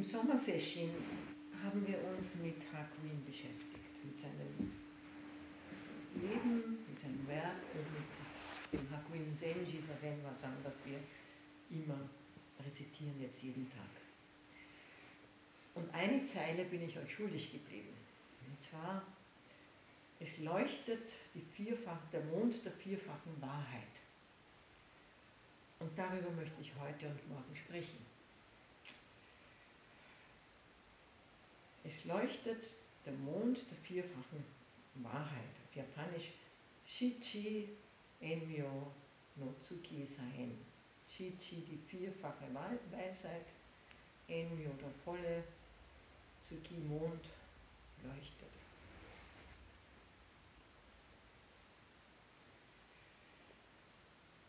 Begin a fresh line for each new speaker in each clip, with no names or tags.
Im Sommersession haben wir uns mit Hakuin beschäftigt, mit seinem Leben, mit seinem Werk und mit dem Hakuin Senji Sasenwa Sang, das wir immer rezitieren, jetzt jeden Tag. Und eine Zeile bin ich euch schuldig geblieben. Und zwar, es leuchtet die vierfach, der Mond der vierfachen Wahrheit. Und darüber möchte ich heute und morgen sprechen. Es leuchtet der Mond der vierfachen Wahrheit. Auf Japanisch Shichi Enmyo no Tsuki Saen. Shichi die vierfache Weisheit, Enmyo der volle Tsuki Mond leuchtet.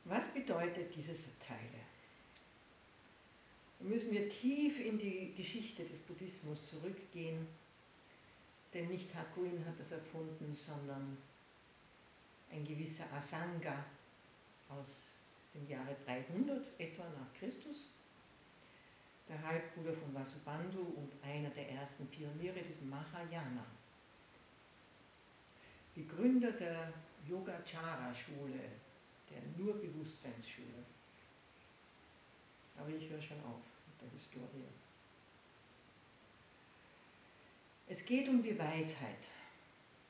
Was bedeutet diese Zeile? Müssen wir tief in die Geschichte des Buddhismus zurückgehen, denn nicht Hakuin hat das erfunden, sondern ein gewisser Asanga aus dem Jahre 300 etwa nach Christus, der Halbbruder von Vasubandhu und einer der ersten Pioniere des Mahayana. Die Gründer der Yogacara-Schule, der nur Bewusstseinsschule. Aber ich höre schon auf der Historie. Es geht um die Weisheit,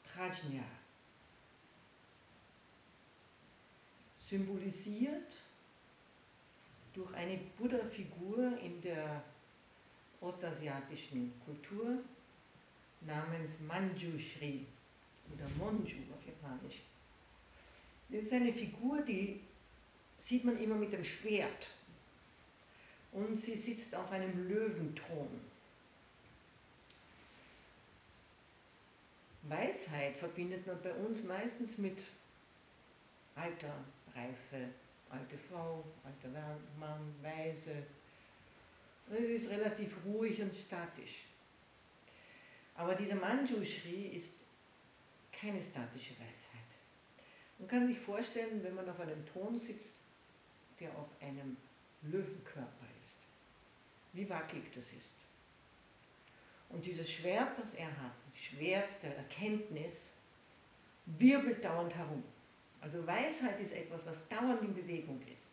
Prajna, symbolisiert durch eine Buddha-Figur in der ostasiatischen Kultur namens Manjushri oder Monju auf Japanisch. Das ist eine Figur, die sieht man immer mit dem Schwert. Und sie sitzt auf einem Löwenthron. Weisheit verbindet man bei uns meistens mit Alter, Reife, alte Frau, alter Mann, Weise. Es ist relativ ruhig und statisch. Aber dieser Manjushri ist keine statische Weisheit. Man kann sich vorstellen, wenn man auf einem Thron sitzt, der auf einem Löwenkörper ist, wie wackelig das ist. Und dieses Schwert, das er hat, das Schwert der Erkenntnis, wirbelt dauernd herum. Also Weisheit ist etwas, was dauernd in Bewegung ist.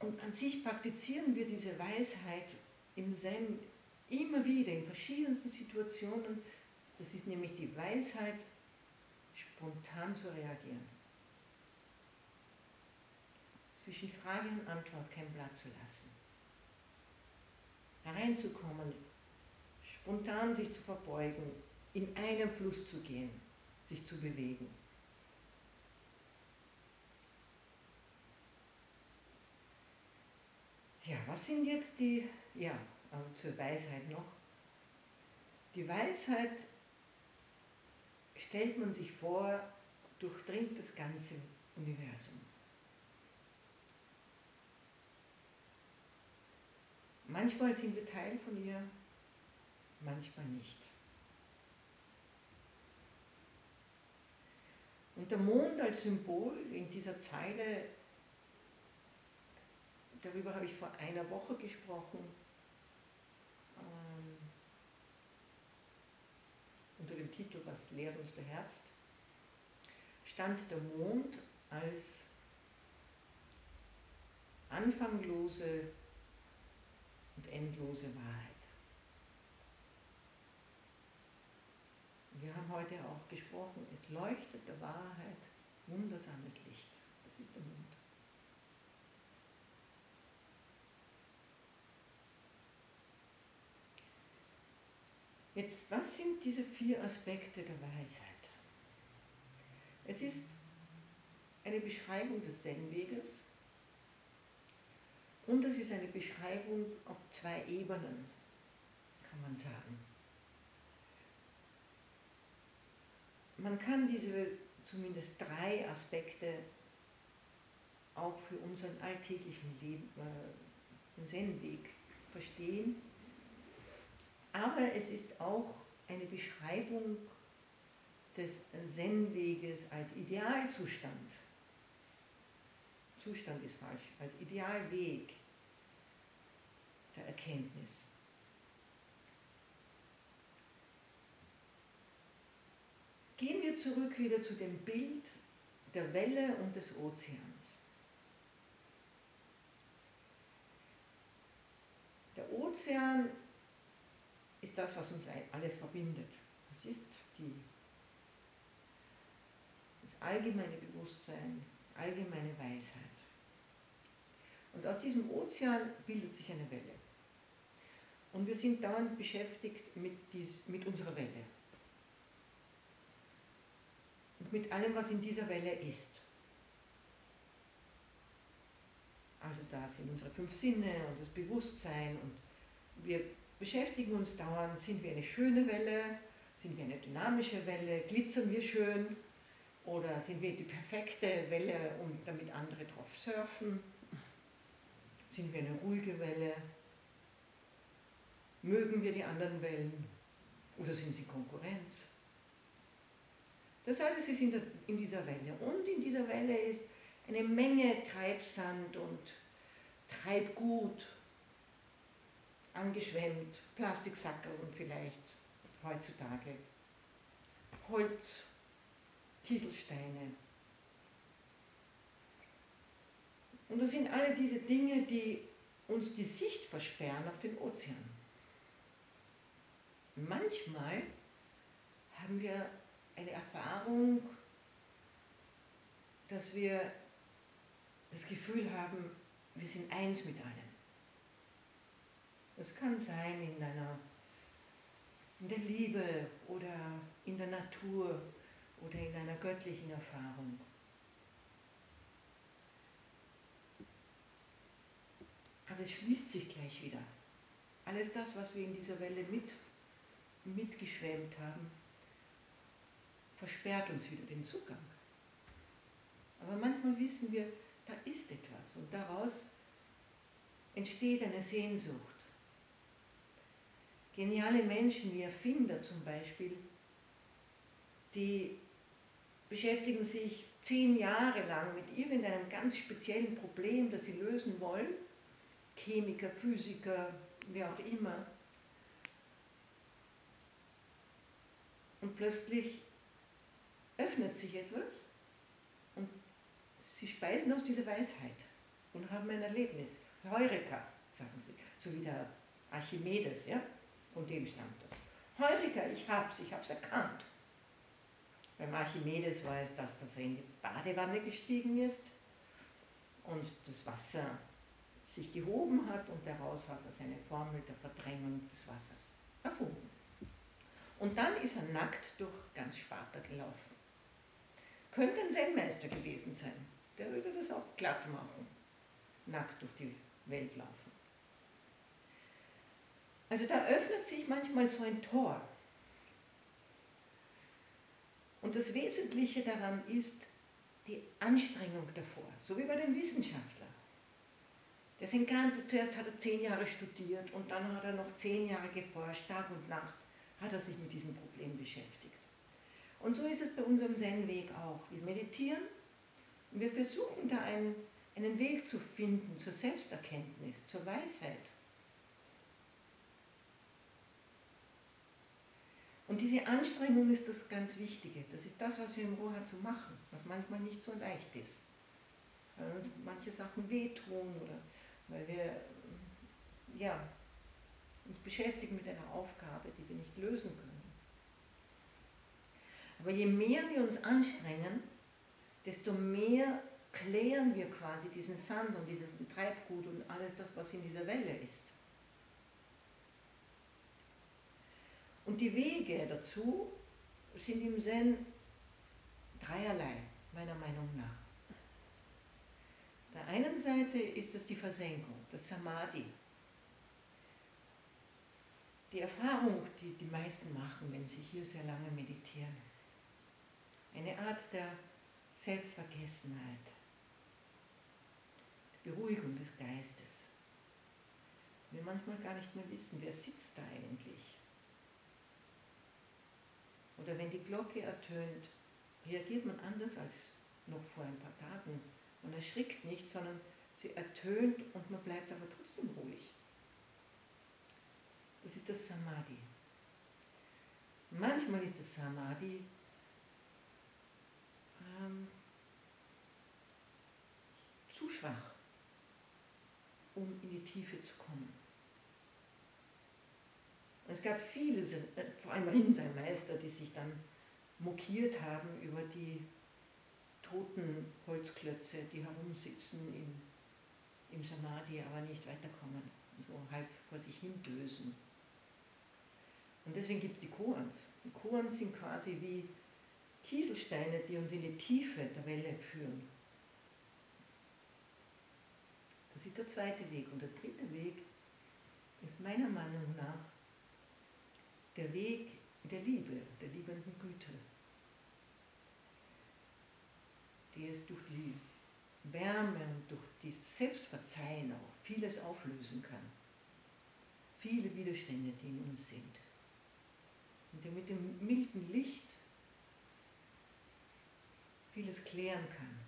Und an sich praktizieren wir diese Weisheit im Zen immer wieder in verschiedensten Situationen. Das ist nämlich die Weisheit spontan zu reagieren. Zwischen Frage und Antwort kein Blatt zu lassen. Hereinzukommen, spontan sich zu verbeugen, in einem Fluss zu gehen, sich zu bewegen. Ja, was sind jetzt die, ja, also zur Weisheit noch? Die Weisheit stellt man sich vor, durchdringt das ganze Universum. Manchmal sind wir Teil von ihr, manchmal nicht. Und der Mond als Symbol in dieser Zeile, darüber habe ich vor einer Woche gesprochen, unter dem Titel Was lehrt uns der Herbst, stand der Mond als anfanglose und endlose Wahrheit. Wir haben heute auch gesprochen, es leuchtet der Wahrheit wundersames Licht. Das ist der Mond. Jetzt, was sind diese vier Aspekte der Weisheit? Es ist eine Beschreibung des Zen-Weges und es ist eine Beschreibung auf zwei Ebenen, kann man sagen. Man kann diese zumindest drei Aspekte auch für unseren alltäglichen Leben, äh, Zen-Weg verstehen aber es ist auch eine Beschreibung des Zen-Weges als Idealzustand. Zustand ist falsch, als Idealweg. Erkenntnis. Gehen wir zurück wieder zu dem Bild der Welle und des Ozeans. Der Ozean ist das, was uns alle verbindet. Es ist die, das allgemeine Bewusstsein, allgemeine Weisheit. Und aus diesem Ozean bildet sich eine Welle. Und wir sind dauernd beschäftigt mit, dies, mit unserer Welle. Und mit allem, was in dieser Welle ist. Also da sind unsere fünf Sinne und das Bewusstsein und wir beschäftigen uns dauernd, sind wir eine schöne Welle, sind wir eine dynamische Welle, glitzern wir schön oder sind wir die perfekte Welle, um damit andere drauf surfen? Sind wir eine ruhige Welle? Mögen wir die anderen Wellen oder sind sie Konkurrenz? Das alles ist in, der, in dieser Welle. Und in dieser Welle ist eine Menge Treibsand und Treibgut angeschwemmt, Plastiksackeln vielleicht heutzutage, Holz, Kieselsteine. Und das sind alle diese Dinge, die uns die Sicht versperren auf den Ozean. Manchmal haben wir eine Erfahrung, dass wir das Gefühl haben, wir sind eins mit allem. Das kann sein in, einer, in der Liebe oder in der Natur oder in einer göttlichen Erfahrung. Aber es schließt sich gleich wieder. Alles das, was wir in dieser Welle mit, mitgeschwemmt haben, versperrt uns wieder den Zugang. Aber manchmal wissen wir, da ist etwas und daraus entsteht eine Sehnsucht. Geniale Menschen wie Erfinder zum Beispiel, die beschäftigen sich zehn Jahre lang mit irgendeinem ganz speziellen Problem, das sie lösen wollen. Chemiker, Physiker, wer auch immer. Und plötzlich öffnet sich etwas und sie speisen aus dieser Weisheit und haben ein Erlebnis. Heureka, sagen sie, so wie der Archimedes, ja? von dem stammt das. Heureka, ich hab's, ich hab's erkannt. Beim Archimedes war es das, dass er in die Badewanne gestiegen ist und das Wasser sich gehoben hat und daraus hat er seine Formel der Verdrängung des Wassers erfunden. Und dann ist er nackt durch ganz Sparta gelaufen. Könnte ein Zen-Meister gewesen sein. Der würde das auch glatt machen. Nackt durch die Welt laufen. Also da öffnet sich manchmal so ein Tor. Und das Wesentliche daran ist die Anstrengung davor, so wie bei dem Wissenschaftler. Der ganze, zuerst hat er zehn Jahre studiert und dann hat er noch zehn Jahre geforscht, Tag und Nacht hat er sich mit diesem Problem beschäftigt. Und so ist es bei unserem Zen-Weg auch. Wir meditieren und wir versuchen da einen, einen Weg zu finden zur Selbsterkenntnis, zur Weisheit. Und diese Anstrengung ist das ganz Wichtige. Das ist das, was wir im Roha zu machen, was manchmal nicht so leicht ist. Weil uns manche Sachen wehtun oder weil wir ja, uns beschäftigen mit einer Aufgabe, die wir nicht lösen können. Aber je mehr wir uns anstrengen, desto mehr klären wir quasi diesen Sand und dieses Treibgut und alles das, was in dieser Welle ist. Und die Wege dazu sind im Zen dreierlei, meiner Meinung nach. Der einen Seite ist es die Versenkung, das Samadhi. Die Erfahrung, die die meisten machen, wenn sie hier sehr lange meditieren eine Art der Selbstvergessenheit, der Beruhigung des Geistes. Wir manchmal gar nicht mehr wissen, wer sitzt da eigentlich. Oder wenn die Glocke ertönt, reagiert man anders als noch vor ein paar Tagen. Man erschrickt nicht, sondern sie ertönt und man bleibt aber trotzdem ruhig. ist das Samadhi. Manchmal ist das Samadhi ähm, zu schwach, um in die Tiefe zu kommen. Und es gab viele, vor allem Rinzai-Meister, die sich dann mokiert haben über die toten Holzklötze, die herumsitzen im, im Samadhi, aber nicht weiterkommen, so halb vor sich hin dösen. Und deswegen gibt es die Koans. Die Koans sind quasi wie Kieselsteine, die uns in die Tiefe der Welle führen. Das ist der zweite Weg. Und der dritte Weg ist meiner Meinung nach der Weg der Liebe, der liebenden Güte, die es durch die Wärme und durch die Selbstverzeihen auch vieles auflösen kann. Viele Widerstände, die in uns sind. Und der mit dem milden Licht vieles klären kann.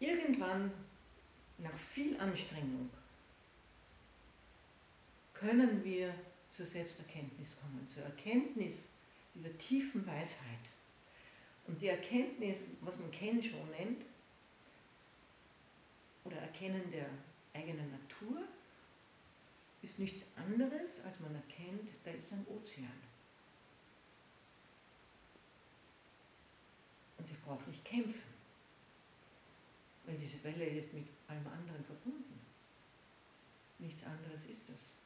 Irgendwann, nach viel Anstrengung, können wir zur Selbsterkenntnis kommen, zur Erkenntnis dieser tiefen Weisheit. Und die Erkenntnis, was man Kennen schon nennt, oder Erkennen der eigenen Natur, ist nichts anderes, als man erkennt, da ist ein Ozean. Und ich brauche nicht kämpfen, weil diese Welle ist mit allem anderen verbunden. Nichts anderes ist es.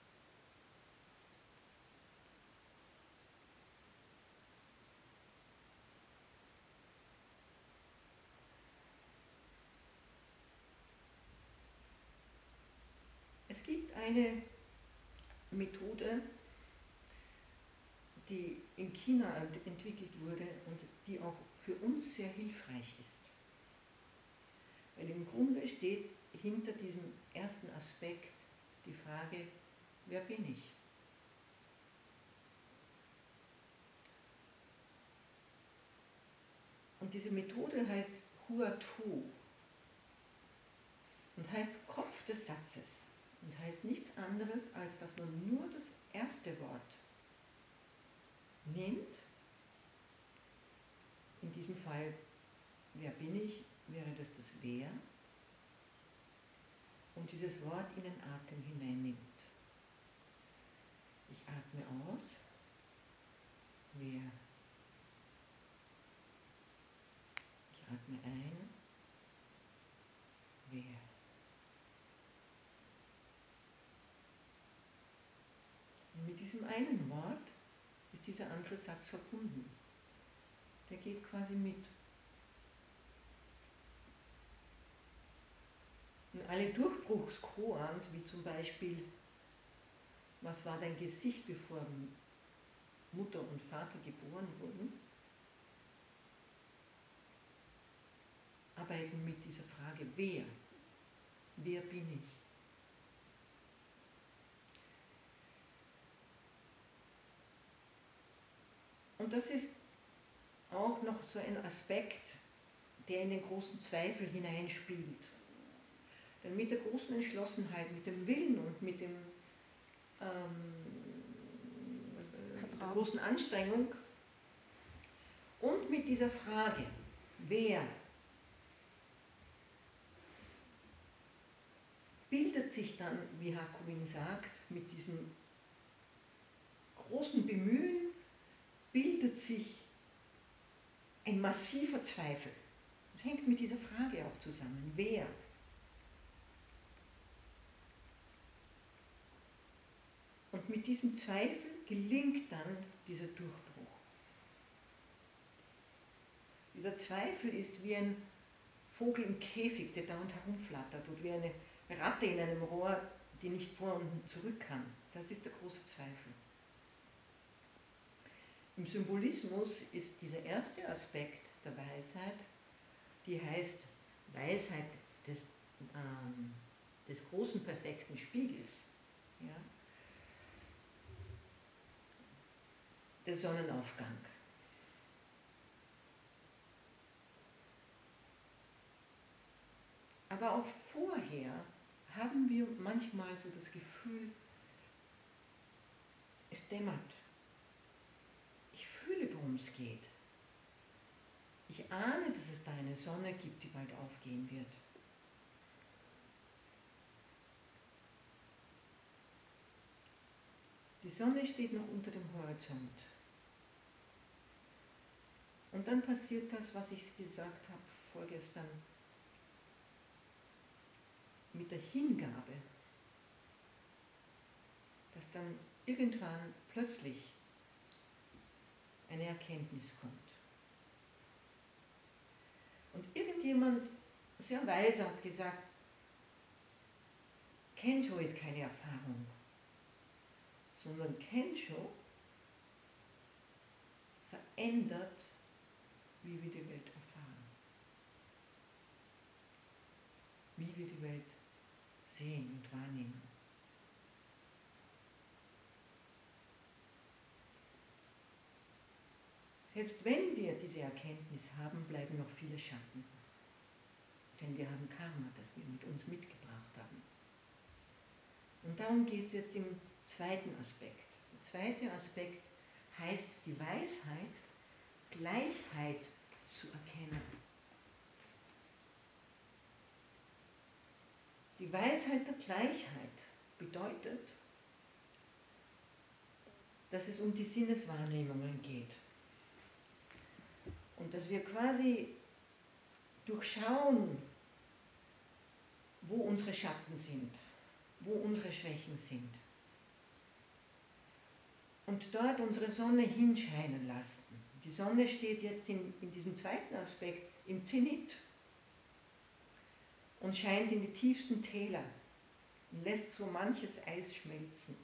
Gibt eine Methode, die in China entwickelt wurde und die auch für uns sehr hilfreich ist. Weil im Grunde steht hinter diesem ersten Aspekt die Frage, wer bin ich? Und diese Methode heißt Huatu und heißt Kopf des Satzes und heißt nichts anderes, als dass man nur das erste Wort nimmt. In diesem Fall, wer bin ich, wäre das das Wer. Und dieses Wort in den Atem hineinnimmt. Ich atme aus. Wer. Ich atme ein. Wer. Und mit diesem einen Wort ist dieser andere Satz verbunden. Der geht quasi mit. Und alle Durchbruchskoans, wie zum Beispiel, was war dein Gesicht, bevor Mutter und Vater geboren wurden, arbeiten mit dieser Frage, wer? Wer bin ich? Und das ist auch noch so ein Aspekt, der in den großen Zweifel hineinspielt. Denn mit der großen Entschlossenheit, mit dem Willen und mit dem, ähm, der großen Anstrengung und mit dieser Frage, wer bildet sich dann, wie Hakuin sagt, mit diesem großen Bemühen bildet sich ein massiver Zweifel. Das hängt mit dieser Frage auch zusammen. Wer? Und mit diesem Zweifel gelingt dann dieser Durchbruch. Dieser Zweifel ist wie ein Vogel im Käfig, der dauernd herumflattert, oder wie eine Ratte in einem Rohr, die nicht vor und zurück kann. Das ist der große Zweifel. Im Symbolismus ist dieser erste Aspekt der Weisheit, die heißt Weisheit des, ähm, des großen perfekten Spiegels. Ja? Der Sonnenaufgang. Aber auch vorher haben wir manchmal so das Gefühl, es dämmert. Es geht. Ich ahne, dass es da eine Sonne gibt, die bald aufgehen wird. Die Sonne steht noch unter dem Horizont. Und dann passiert das, was ich gesagt habe vorgestern, mit der Hingabe, dass dann irgendwann plötzlich eine Erkenntnis kommt. Und irgendjemand sehr weise hat gesagt, Kensho ist keine Erfahrung, sondern Kensho verändert, wie wir die Welt erfahren, wie wir die Welt sehen und wahrnehmen. Selbst wenn wir diese Erkenntnis haben, bleiben noch viele Schatten. Denn wir haben Karma, das wir mit uns mitgebracht haben. Und darum geht es jetzt im zweiten Aspekt. Der zweite Aspekt heißt die Weisheit, Gleichheit zu erkennen. Die Weisheit der Gleichheit bedeutet, dass es um die Sinneswahrnehmungen geht. Und dass wir quasi durchschauen, wo unsere Schatten sind, wo unsere Schwächen sind. Und dort unsere Sonne hinscheinen lassen. Die Sonne steht jetzt in, in diesem zweiten Aspekt im Zenit und scheint in die tiefsten Täler und lässt so manches Eis schmelzen,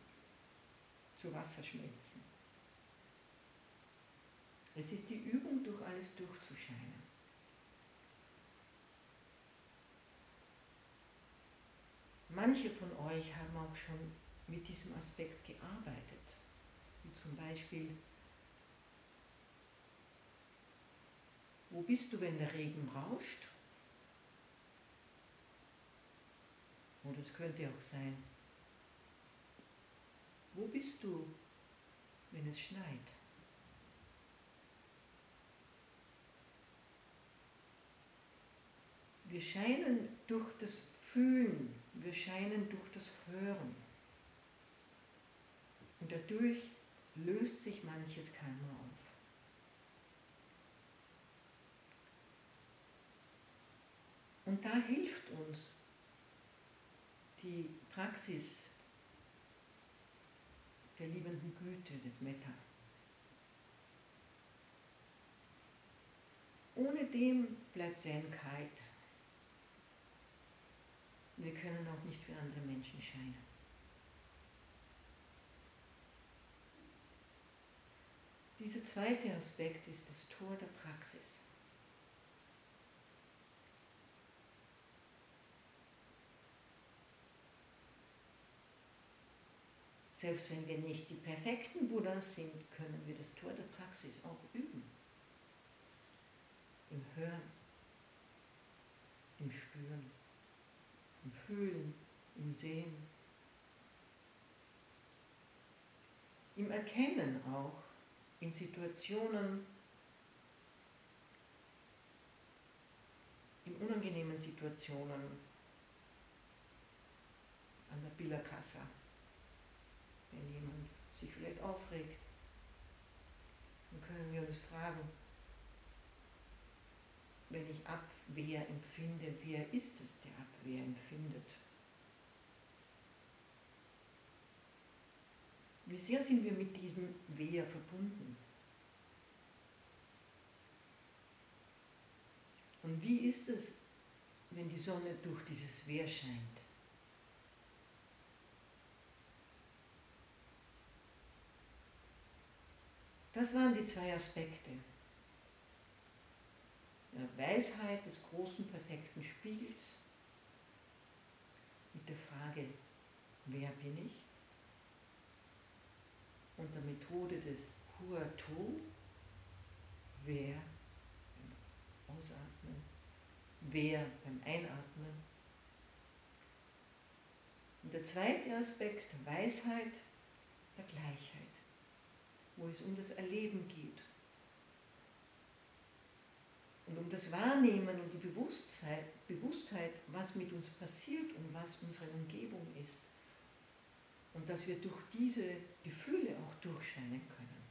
zu Wasser schmelzen. Es ist die Übung, durch alles durchzuscheinen. Manche von euch haben auch schon mit diesem Aspekt gearbeitet, wie zum Beispiel, wo bist du, wenn der Regen rauscht? Und es könnte auch sein, wo bist du, wenn es schneit? Wir scheinen durch das Fühlen, wir scheinen durch das Hören. Und dadurch löst sich manches Karma auf. Und da hilft uns die Praxis der liebenden Güte, des Metta. Ohne dem bleibt Zen kalt. Wir können auch nicht für andere Menschen scheinen. Dieser zweite Aspekt ist das Tor der Praxis. Selbst wenn wir nicht die perfekten Buddhas sind, können wir das Tor der Praxis auch üben. Im Hören, im Spüren, im Fühlen, im Sehen, im Erkennen auch, in Situationen, in unangenehmen Situationen, an der Billerkasse wenn jemand sich vielleicht aufregt, dann können wir uns fragen, wenn ich Abwehr empfinde, wer ist es, der Abwehr empfindet? Wie sehr sind wir mit diesem Wehr verbunden? Und wie ist es, wenn die Sonne durch dieses Wehr scheint? Das waren die zwei Aspekte. Der Weisheit des großen, perfekten Spiegels mit der Frage, wer bin ich? Und der Methode des Huato, wer beim Ausatmen, wer beim Einatmen. Und der zweite Aspekt, Weisheit, der Gleichheit, wo es um das Erleben geht. Und um das Wahrnehmen und die Bewusstheit, Bewusstheit, was mit uns passiert und was unsere Umgebung ist. Und dass wir durch diese Gefühle auch durchscheinen können.